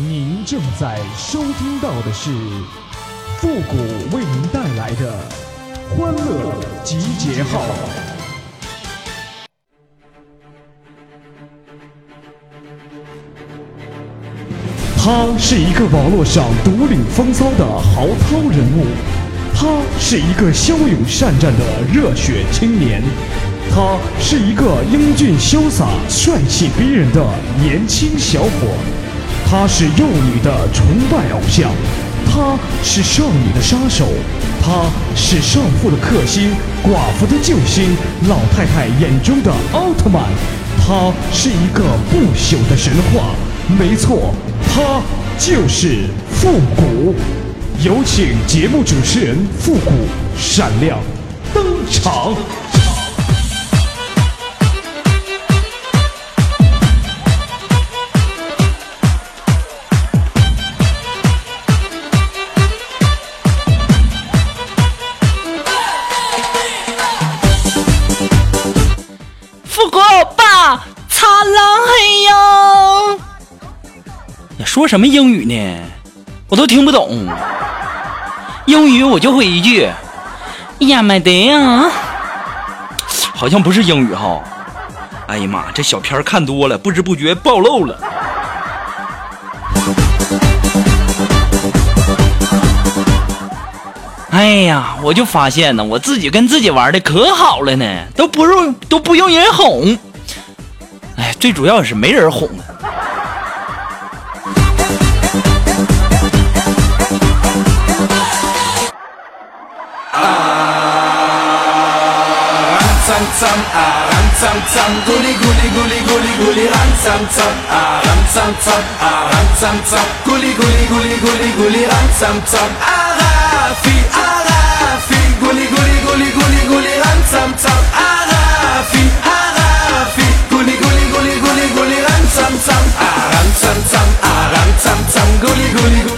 您正在收听到的是复古为您带来的欢乐集结号。他是一个网络上独领风骚的豪涛人物，他是一个骁勇善战的热血青年，他是一个英俊潇洒、帅气逼人的年轻小伙，他是幼女的崇拜偶像，他是少女的杀手，他是少妇的克星、寡妇的救星、老太太眼中的奥特曼，他是一个不朽的神话。没错，他就是复古。有请节目主持人复古闪亮登场。说什么英语呢？我都听不懂。英语我就会一句呀麦得呀，好像不是英语哈。哎呀妈，这小片看多了，不知不觉暴露了。哎呀，我就发现呢，我自己跟自己玩的可好了呢，都不用都不用人哄。哎，最主要是没人哄啊。zam guli guli guli guli guli ran zam zam a ran zam zam a ran zam zam guli guli guli guli guli ran zam zam a ra fi a fi guli guli guli guli guli ran zam zam a ra fi a fi guli guli guli guli guli ran zam zam a ran zam zam a ran zam zam guli guli guli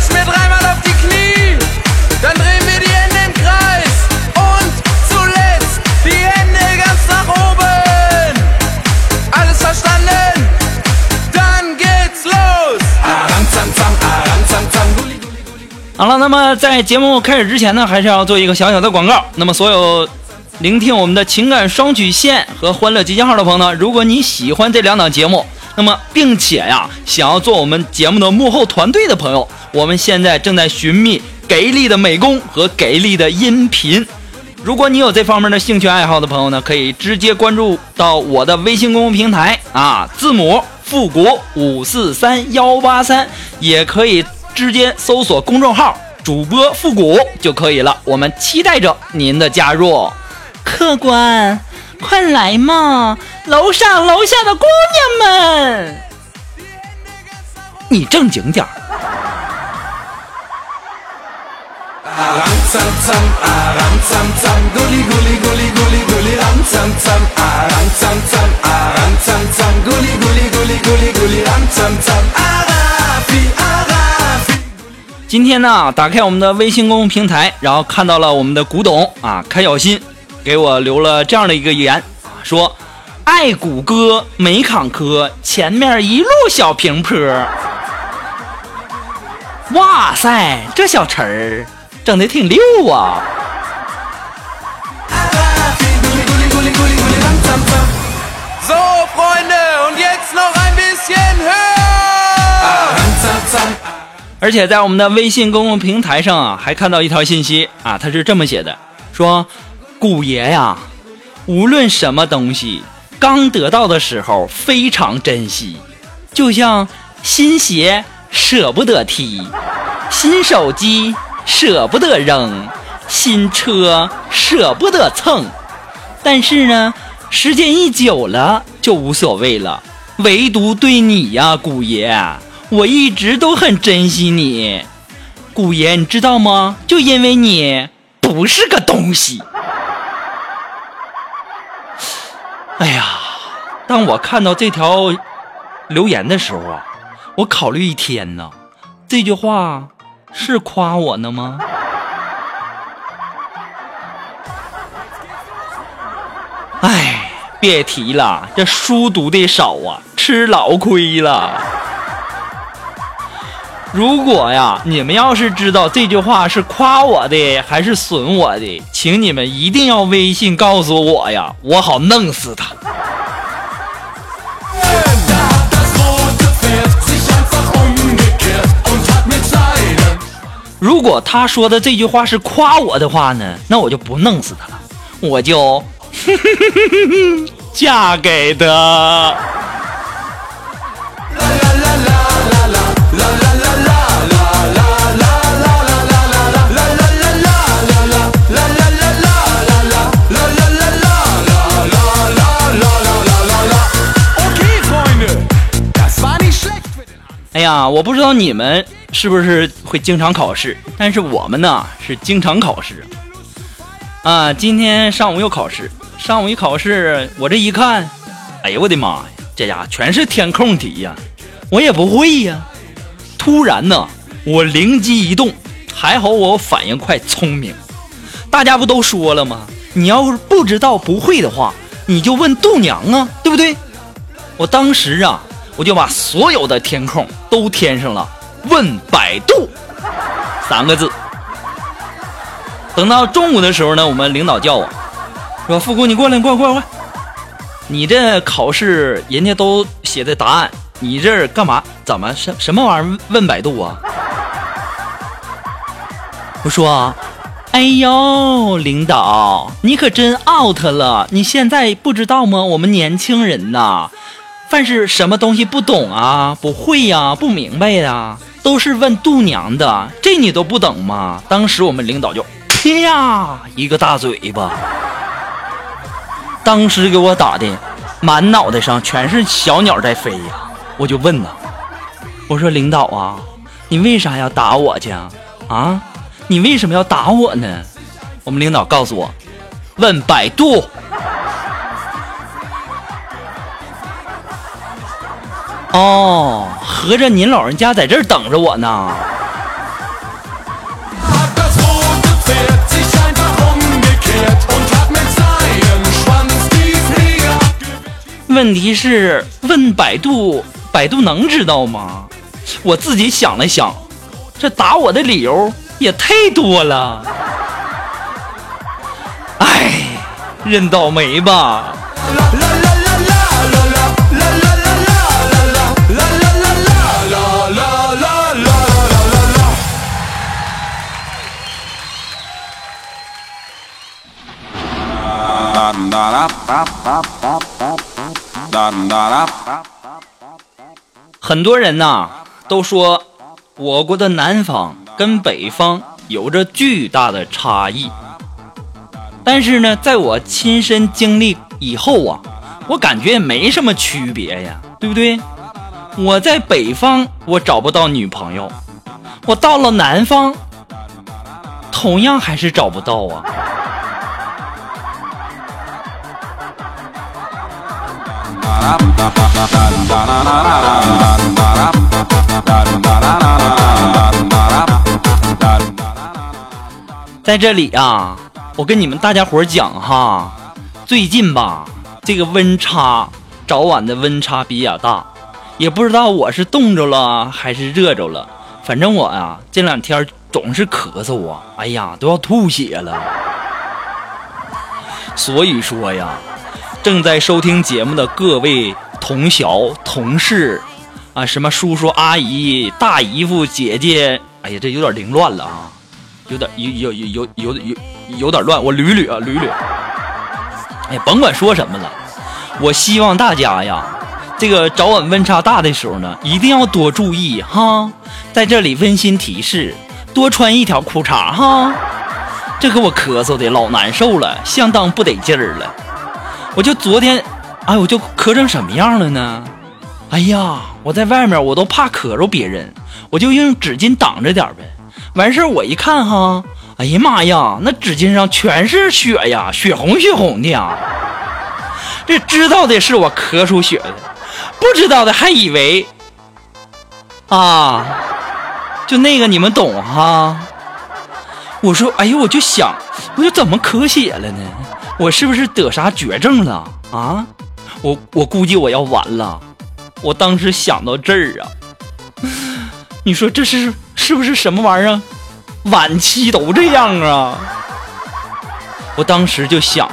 好了，那么在节目开始之前呢，还是要做一个小小的广告。那么所有聆听我们的情感双曲线和欢乐集结号的朋友呢，如果你喜欢这两档节目，那么并且呀，想要做我们节目的幕后团队的朋友，我们现在正在寻觅给力的美工和给力的音频。如果你有这方面的兴趣爱好的朋友呢，可以直接关注到我的微信公众平台啊，字母复古五四三幺八三，也可以直接搜索公众号主播复古就可以了。我们期待着您的加入。客官，快来嘛！楼上楼下的姑娘们，你正经点儿。今天呢，打开我们的微信公众平台，然后看到了我们的古董啊，开小新给我留了这样的一个言，说爱谷歌没坎坷，前面一路小平坡。哇塞，这小词儿整的挺溜啊！而且在我们的微信公共平台上啊，还看到一条信息啊，他是这么写的：说，古爷呀，无论什么东西，刚得到的时候非常珍惜，就像新鞋舍不得踢，新手机舍不得扔，新车舍不得蹭，但是呢，时间一久了就无所谓了。唯独对你呀，古爷，我一直都很珍惜你。古爷，你知道吗？就因为你不是个东西。哎呀，当我看到这条留言的时候啊，我考虑一天呢，这句话是夸我呢吗？哎，别提了，这书读的少啊，吃老亏了。如果呀，你们要是知道这句话是夸我的还是损我的，请你们一定要微信告诉我呀，我好弄死他。如果他说的这句话是夸我的话呢，那我就不弄死他了，我就 嫁给他。呀，我不知道你们是不是会经常考试，但是我们呢是经常考试。啊，今天上午又考试，上午一考试，我这一看，哎呦我的妈呀，这家全是填空题呀，我也不会呀。突然呢，我灵机一动，还好我反应快、聪明。大家不都说了吗？你要是不知道、不会的话，你就问度娘啊，对不对？我当时啊。我就把所有的填空都填上了，问百度三个字。等到中午的时候呢，我们领导叫我说：“富姑，你过来，过来，过来，你这考试人家都写的答案，你这干嘛？怎么什什么玩意儿？问百度啊？”我说：“哎呦，领导，你可真 out 了！你现在不知道吗？我们年轻人呐。”凡是什么东西不懂啊、不会呀、不明白呀，都是问度娘的，这你都不懂吗？当时我们领导就啪一个大嘴巴，当时给我打的满脑袋上全是小鸟在飞呀！我就问呐，我说领导啊，你为啥要打我去啊？啊，你为什么要打我呢？我们领导告诉我，问百度。哦，合着您老人家在这儿等着我呢。问题是问百度，百度能知道吗？我自己想了想，这打我的理由也太多了。哎，认倒霉吧。很多人呐都说，我国的南方跟北方有着巨大的差异。但是呢，在我亲身经历以后啊，我感觉也没什么区别呀，对不对？我在北方我找不到女朋友，我到了南方，同样还是找不到啊。在这里啊，我跟你们大家伙讲哈，最近吧，这个温差早晚的温差比较大，也不知道我是冻着了还是热着了，反正我呀这两天总是咳嗽啊，哎呀都要吐血了。所以说呀。正在收听节目的各位同小同事，啊，什么叔叔阿姨、大姨夫姐姐，哎呀，这有点凌乱了啊，有点有有有有有有有点乱，我捋捋啊捋捋。哎，甭管说什么了，我希望大家呀，这个早晚温差大的时候呢，一定要多注意哈。在这里温馨提示，多穿一条裤衩哈。这给我咳嗽的老难受了，相当不得劲儿了。我就昨天，哎，我就咳成什么样了呢？哎呀，我在外面我都怕咳着别人，我就用纸巾挡着点呗。完事儿我一看哈，哎呀妈呀，那纸巾上全是血呀，血红血红的呀。这知道的是我咳出血的，不知道的还以为啊，就那个你们懂哈。我说，哎呦，我就想，我就怎么咳血了呢？我是不是得啥绝症了啊？我我估计我要完了。我当时想到这儿啊，你说这是是不是什么玩意儿？晚期都这样啊？我当时就想，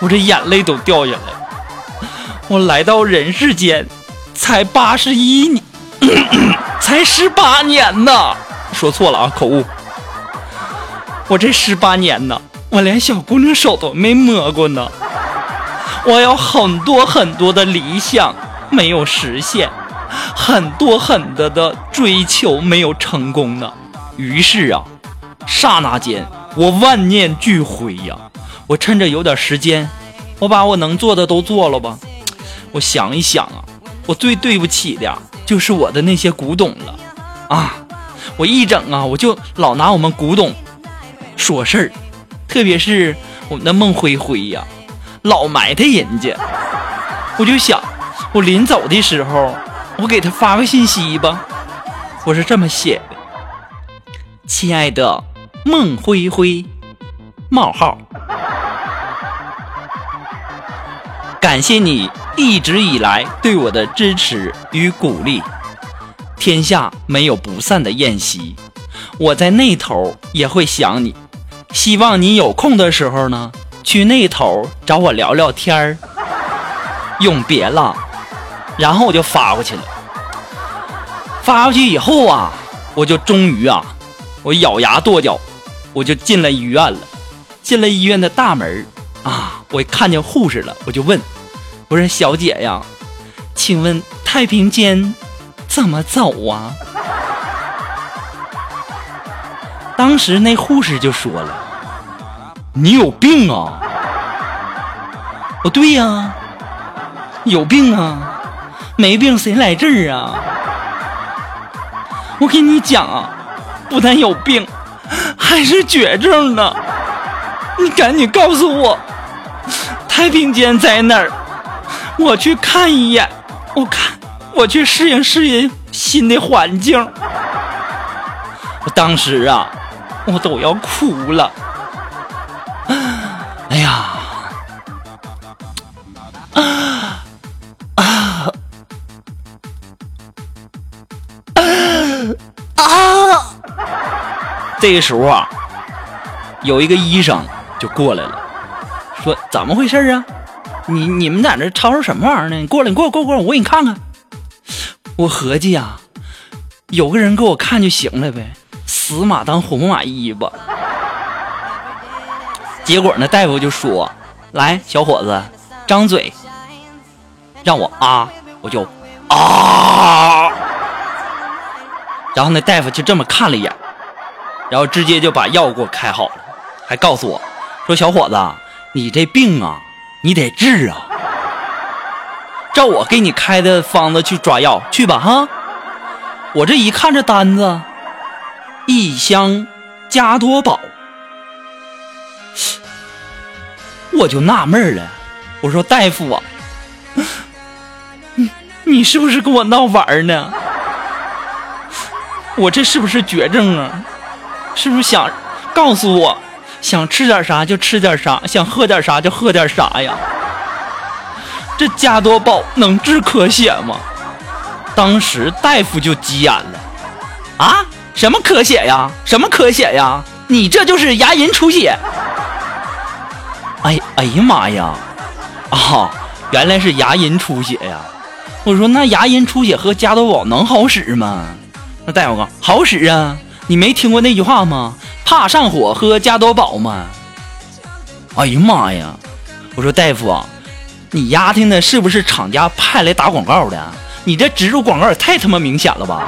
我这眼泪都掉下来。我来到人世间，才八十一年，才十八年呢。说错了啊，口误。我这十八年呢，我连小姑娘手都没摸过呢。我有很多很多的理想没有实现，很多很多的追求没有成功呢。于是啊，刹那间我万念俱灰呀。我趁着有点时间，我把我能做的都做了吧。我想一想啊，我最对不起的就是我的那些古董了啊。我一整啊，我就老拿我们古董说事儿，特别是我们的孟灰灰呀，老埋汰人家。我就想，我临走的时候，我给他发个信息吧。我是这么写的：亲爱的孟灰灰，冒号。感谢你一直以来对我的支持与鼓励。天下没有不散的宴席，我在那头也会想你。希望你有空的时候呢，去那头找我聊聊天儿。永别了。然后我就发过去了。发过去以后啊，我就终于啊，我咬牙跺脚，我就进了医院了。进了医院的大门啊，我看见护士了，我就问。不是小姐呀，请问太平间怎么走啊？当时那护士就说了：“你有病啊！”哦，对呀，有病啊，没病谁来这儿啊？我跟你讲啊，不但有病，还是绝症呢！你赶紧告诉我，太平间在哪儿？我去看一眼，我看我去适应适应新的环境。我当时啊，我都要哭了。哎呀，啊啊啊！这个时候啊，有一个医生就过来了，说：“怎么回事啊？”你你们在那吵吵什么玩意儿呢？你过来，你过来，过来，我给你看看。我合计呀，有个人给我看就行了呗，死马当活马医吧。结果呢，大夫就说：“来，小伙子，张嘴，让我啊，我就啊。”然后那大夫就这么看了一眼，然后直接就把药给我开好了，还告诉我说：“小伙子，你这病啊。”你得治啊！照我给你开的方子去抓药去吧哈！我这一看这单子，一箱加多宝，我就纳闷了。我说大夫啊，你你是不是跟我闹玩呢？我这是不是绝症啊？是不是想告诉我？想吃点啥就吃点啥，想喝点啥就喝点啥呀？这加多宝能治咳血吗？当时大夫就急眼了，啊，什么咳血呀？什么咳血呀？你这就是牙龈出血！哎哎呀妈呀！啊，原来是牙龈出血呀！我说那牙龈出血喝加多宝能好使吗？那大夫说好使啊！你没听过那句话吗？怕上火喝加多宝吗？哎呀妈呀！我说大夫啊，你丫听的是不是厂家派来打广告的？你这植入广告也太他妈明显了吧！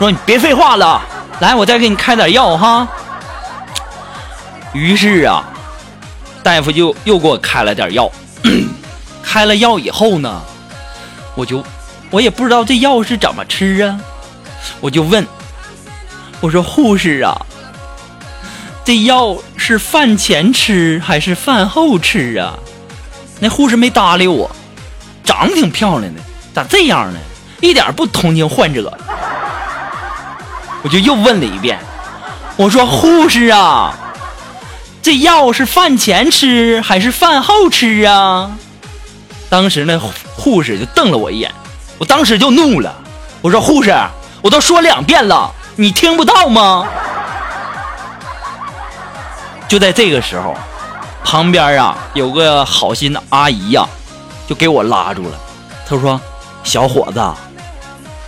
说你别废话了，来，我再给你开点药哈。于是啊，大夫就又给我开了点药。开了药以后呢，我就我也不知道这药是怎么吃啊，我就问。我说护士啊，这药是饭前吃还是饭后吃啊？那护士没搭理我，长得挺漂亮的，咋这样呢？一点不同情患者。我就又问了一遍，我说护士啊，这药是饭前吃还是饭后吃啊？当时那护士就瞪了我一眼，我当时就怒了，我说护士，我都说两遍了，你听不到吗？就在这个时候。旁边啊有个好心的阿姨呀，就给我拉住了。她说：“小伙子，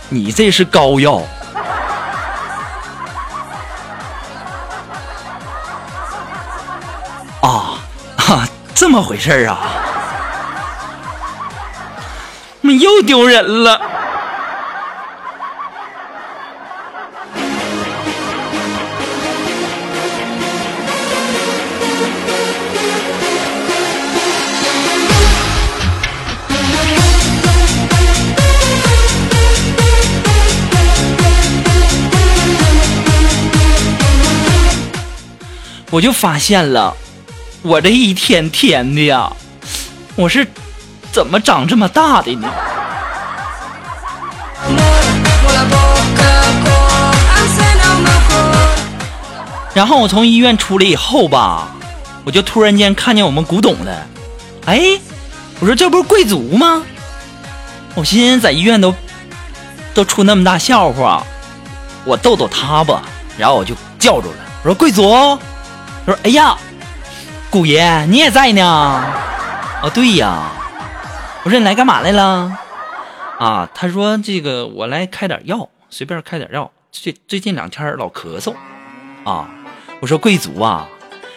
你这是膏药么回事啊？又丢人了。”我就发现了，我这一天天的呀，我是怎么长这么大的呢？然后我从医院出来以后吧，我就突然间看见我们古董了，哎，我说这不是贵族吗？我寻思在医院都都出那么大笑话，我逗逗他吧，然后我就叫住了，我说贵族。他说：“哎呀，古爷你也在呢？哦，对呀。我说你来干嘛来了？啊？他说这个我来开点药，随便开点药。最最近两天老咳嗽。啊？我说贵族啊，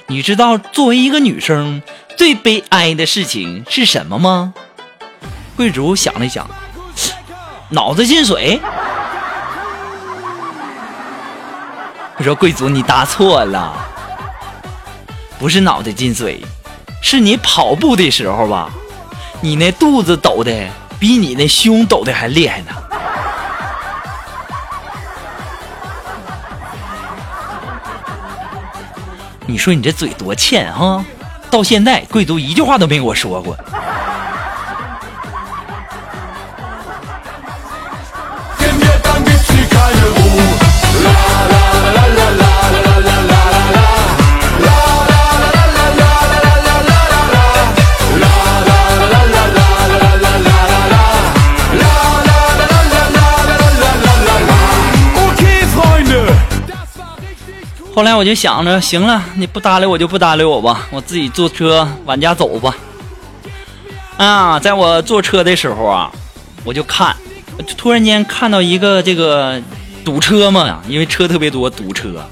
你知道作为一个女生最悲哀的事情是什么吗？贵族想了想，脑子进水。我说贵族你答错了。”不是脑袋进水，是你跑步的时候吧？你那肚子抖的比你那胸抖的还厉害呢。你说你这嘴多欠哈！到现在贵族一句话都没给我说过。后来我就想着，行了，你不搭理我就不搭理我吧，我自己坐车往家走吧。啊，在我坐车的时候啊，我就看，突然间看到一个这个堵车嘛，因为车特别多，堵车，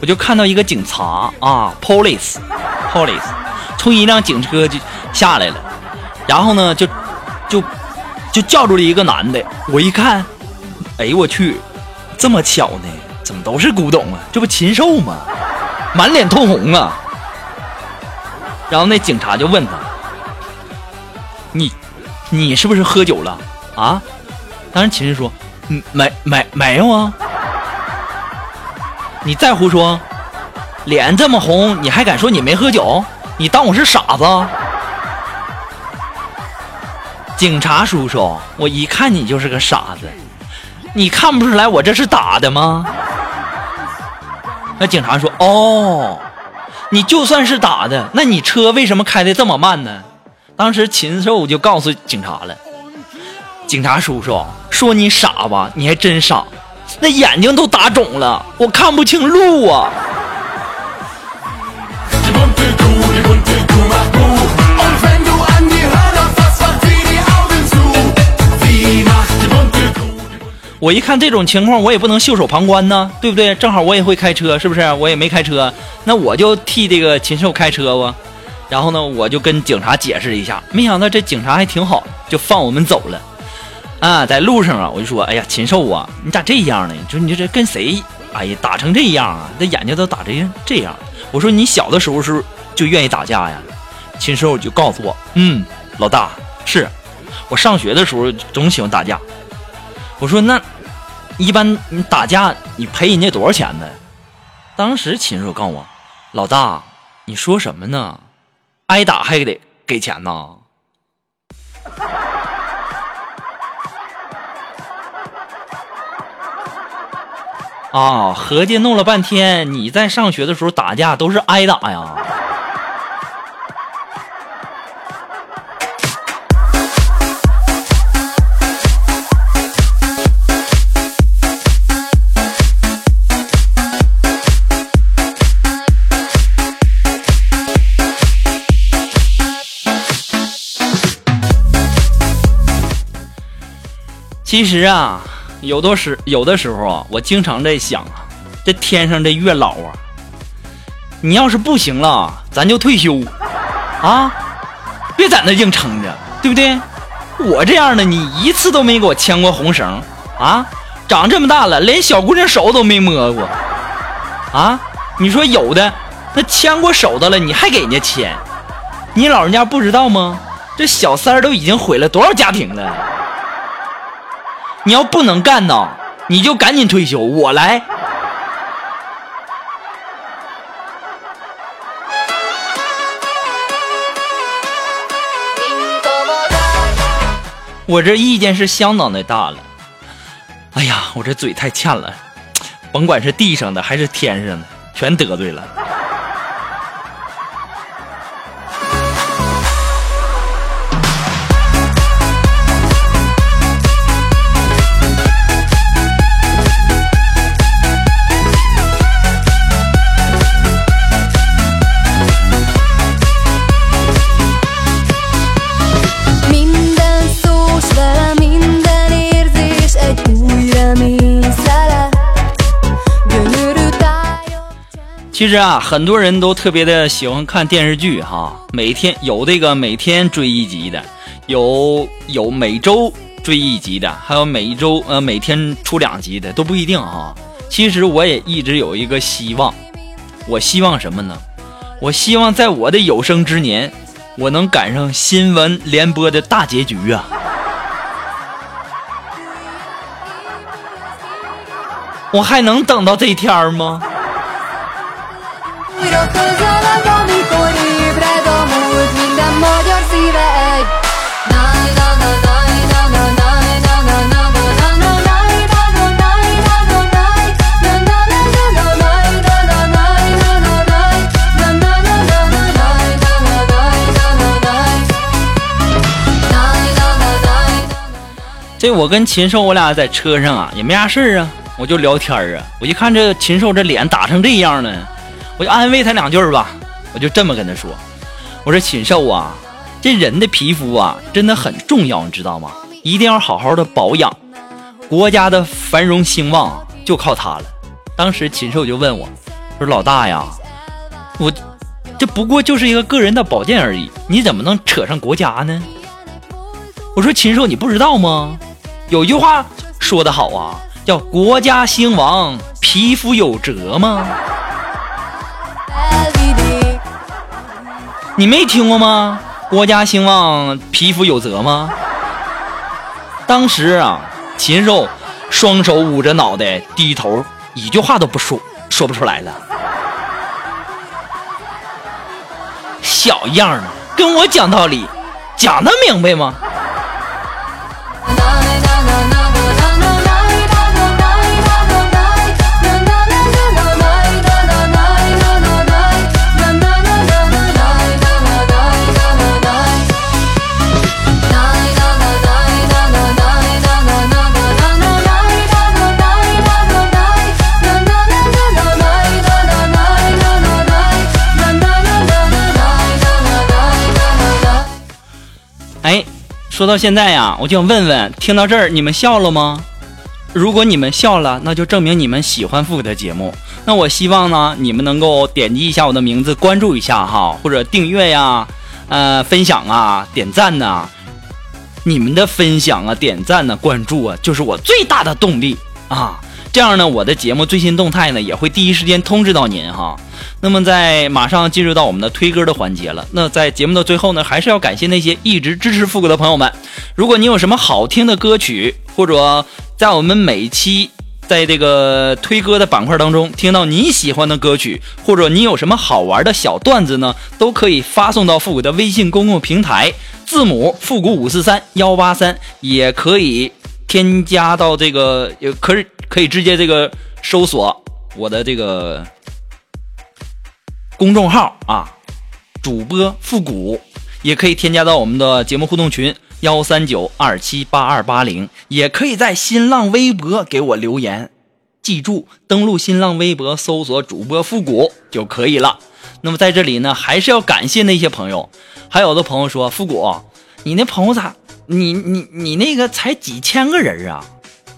我就看到一个警察啊，police，police，从一辆警车就下来了，然后呢，就就就叫住了一个男的，我一看，哎呦我去，这么巧呢。怎么都是古董啊？这不禽兽吗？满脸通红啊！然后那警察就问他：“你，你是不是喝酒了啊？”当时秦氏说：“，没没没有啊。”你再胡说，脸这么红，你还敢说你没喝酒？你当我是傻子？警察叔叔，我一看你就是个傻子，你看不出来我这是打的吗？那警察说：“哦，你就算是打的，那你车为什么开的这么慢呢？”当时禽兽就告诉警察了：“警察叔叔说你傻吧，你还真傻，那眼睛都打肿了，我看不清路啊。”我一看这种情况，我也不能袖手旁观呢，对不对？正好我也会开车，是不是？我也没开车，那我就替这个禽兽开车吧。然后呢，我就跟警察解释一下，没想到这警察还挺好，就放我们走了。啊，在路上啊，我就说，哎呀，禽兽啊，你咋这样呢？你说你这跟谁？哎呀，打成这样啊，这眼睛都打成这样。我说你小的时候是就愿意打架呀？禽兽就告诉我，嗯，老大是我上学的时候总喜欢打架。我说那一般你打架你赔人家多少钱呗？当时秦叔告诉我，老大，你说什么呢？挨打还得给钱呢？啊，合计弄了半天，你在上学的时候打架都是挨打呀？其实啊，有的时有的时候啊，我经常在想啊，这天上这月老啊，你要是不行了，咱就退休啊，别在那硬撑着，对不对？我这样的，你一次都没给我牵过红绳啊，长这么大了，连小姑娘手都没摸过啊！你说有的那牵过手的了，你还给人家牵？你老人家不知道吗？这小三儿都已经毁了多少家庭了？你要不能干呢，你就赶紧退休，我来。我这意见是相当的大了。哎呀，我这嘴太欠了，甭管是地上的还是天上的，全得罪了。其实啊，很多人都特别的喜欢看电视剧哈，每天有这个每天追一集的，有有每周追一集的，还有每一周呃每天出两集的，都不一定哈。其实我也一直有一个希望，我希望什么呢？我希望在我的有生之年，我能赶上新闻联播的大结局啊！我还能等到这天吗？这我跟禽兽我俩在车上啊，也没啥事儿啊，我就聊天儿啊。我一看这禽兽这脸打成这样了，我就安慰他两句儿吧。我就这么跟他说：“我说禽兽啊，这人的皮肤啊真的很重要，你知道吗？一定要好好的保养。国家的繁荣兴旺就靠它了。”当时禽兽就问我说：“老大呀，我这不过就是一个个人的保健而已，你怎么能扯上国家呢？”我说禽兽，你不知道吗？有句话说得好啊，叫“国家兴亡，皮肤有责”吗？你没听过吗？国家兴旺，匹夫有责吗？当时啊，禽兽双手捂着脑袋，低头，一句话都不说，说不出来了。小样儿的，跟我讲道理，讲的明白吗？说到现在呀，我就想问问，听到这儿你们笑了吗？如果你们笑了，那就证明你们喜欢复古的节目。那我希望呢，你们能够点击一下我的名字，关注一下哈，或者订阅呀，呃，分享啊，点赞呐、你们的分享啊、点赞呐、关注啊，就是我最大的动力啊。这样呢，我的节目最新动态呢也会第一时间通知到您哈。那么在马上进入到我们的推歌的环节了。那在节目的最后呢，还是要感谢那些一直支持复古的朋友们。如果你有什么好听的歌曲，或者在我们每期在这个推歌的板块当中听到你喜欢的歌曲，或者你有什么好玩的小段子呢，都可以发送到复古的微信公共平台，字母复古五四三幺八三，也可以添加到这个，也可以可以直接这个搜索我的这个公众号啊，主播复古，也可以添加到我们的节目互动群幺三九二七八二八零，也可以在新浪微博给我留言。记住，登录新浪微博搜索主播复古就可以了。那么在这里呢，还是要感谢那些朋友。还有的朋友说，复古，你那朋友咋，你你你那个才几千个人啊？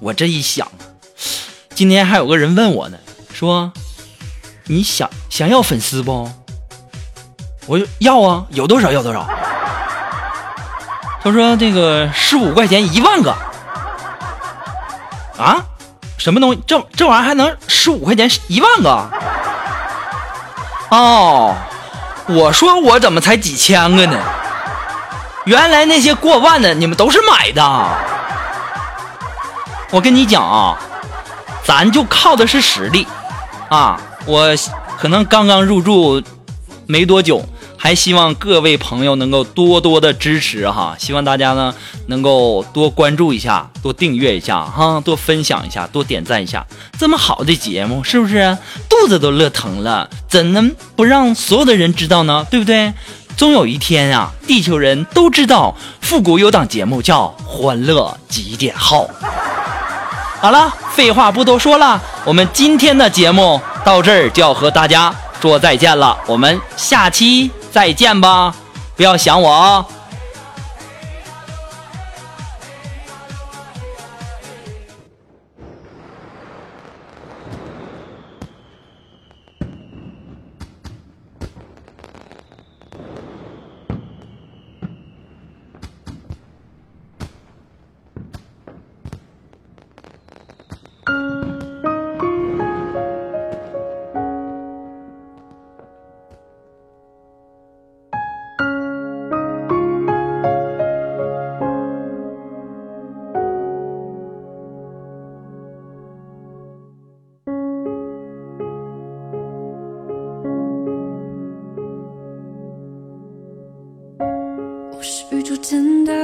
我这一想，今天还有个人问我呢，说你想想要粉丝不？我要啊，有多少要多少。他说这个十五块钱一万个啊？什么东西？这这玩意儿还能十五块钱一万个？哦，我说我怎么才几千个呢？原来那些过万的你们都是买的。我跟你讲啊，咱就靠的是实力啊！我可能刚刚入驻没多久，还希望各位朋友能够多多的支持哈，希望大家呢能够多关注一下，多订阅一下哈，多分享一下，多点赞一下。这么好的节目，是不是肚子都乐疼了？怎能不让所有的人知道呢？对不对？终有一天啊，地球人都知道复古有档节目叫《欢乐极点号》。好了，废话不多说了，我们今天的节目到这儿就要和大家说再见了，我们下期再见吧，不要想我哦。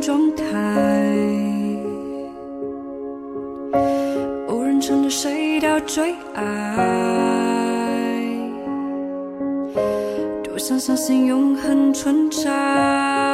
状态。无人撑着谁到最爱，多想相信永恒存在。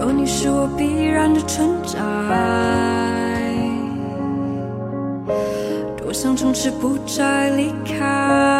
若你是我必然的存在，多想从此不再离开。